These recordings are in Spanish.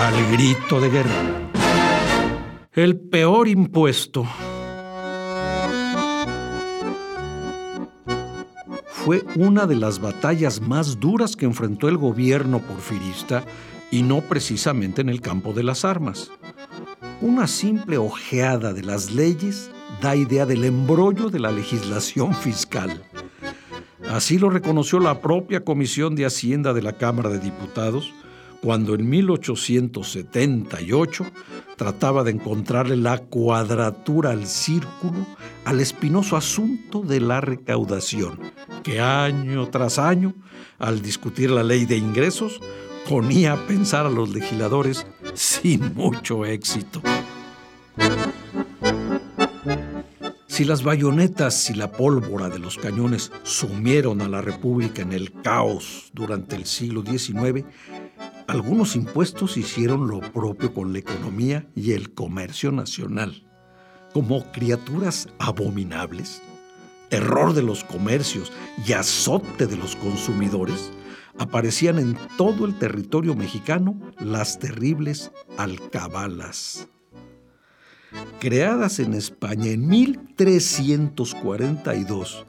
Al grito de guerra. El peor impuesto. Fue una de las batallas más duras que enfrentó el gobierno porfirista y no precisamente en el campo de las armas. Una simple ojeada de las leyes da idea del embrollo de la legislación fiscal. Así lo reconoció la propia Comisión de Hacienda de la Cámara de Diputados cuando en 1878 trataba de encontrarle la cuadratura al círculo al espinoso asunto de la recaudación, que año tras año, al discutir la ley de ingresos, ponía a pensar a los legisladores sin mucho éxito. Si las bayonetas y la pólvora de los cañones sumieron a la República en el caos durante el siglo XIX, algunos impuestos hicieron lo propio con la economía y el comercio nacional. Como criaturas abominables, error de los comercios y azote de los consumidores, aparecían en todo el territorio mexicano las terribles alcabalas. Creadas en España en 1342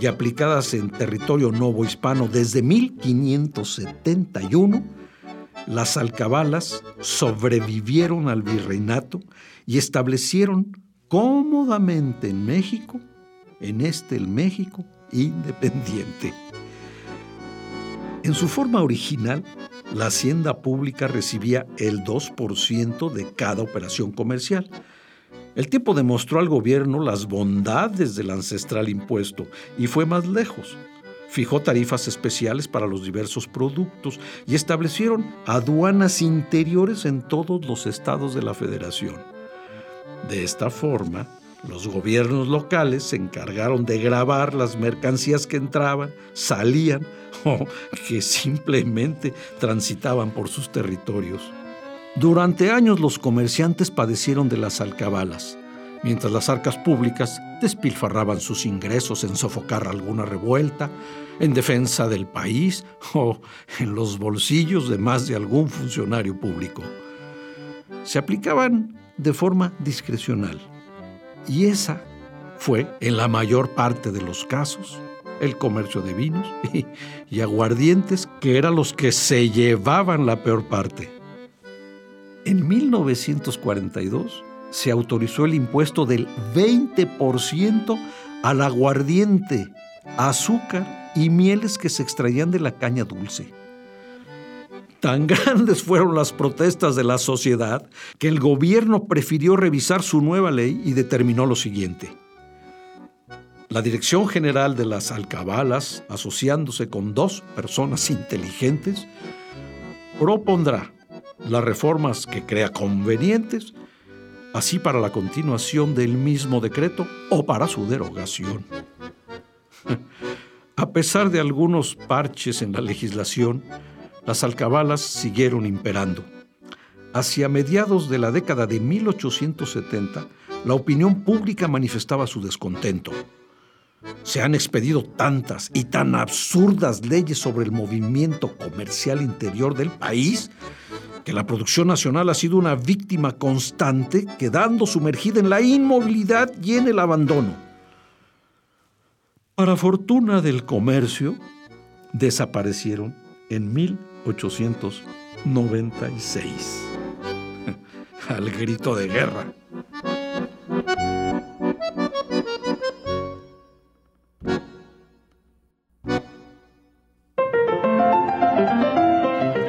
y aplicadas en territorio novohispano desde 1571, las alcabalas sobrevivieron al virreinato y establecieron cómodamente en México, en este el México independiente. En su forma original, la hacienda pública recibía el 2% de cada operación comercial. El tiempo demostró al gobierno las bondades del ancestral impuesto y fue más lejos. Fijó tarifas especiales para los diversos productos y establecieron aduanas interiores en todos los estados de la federación. De esta forma, los gobiernos locales se encargaron de grabar las mercancías que entraban, salían o que simplemente transitaban por sus territorios. Durante años los comerciantes padecieron de las alcabalas, mientras las arcas públicas despilfarraban sus ingresos en sofocar alguna revuelta, en defensa del país o en los bolsillos de más de algún funcionario público. Se aplicaban de forma discrecional y esa fue, en la mayor parte de los casos, el comercio de vinos y, aguardientes, que eran los que se llevaban la peor parte. En 1942 se autorizó el impuesto del 20% al aguardiente, azúcar y mieles que se extraían de la caña dulce. Tan grandes fueron las protestas de la sociedad que el gobierno prefirió revisar su nueva ley y determinó lo siguiente. La Dirección General de las Alcabalas, asociándose con dos personas inteligentes, propondrá las reformas que crea convenientes, así para la continuación del mismo decreto o para su derogación. A pesar de algunos parches en la legislación, las alcabalas siguieron imperando. Hacia mediados de la década de 1870, la opinión pública manifestaba su descontento. Se han expedido tantas y tan absurdas leyes sobre el movimiento comercial interior del país que la producción nacional ha sido una víctima constante, quedando sumergida en la inmovilidad y en el abandono. Para fortuna del comercio, desaparecieron en 1896. Al grito de guerra.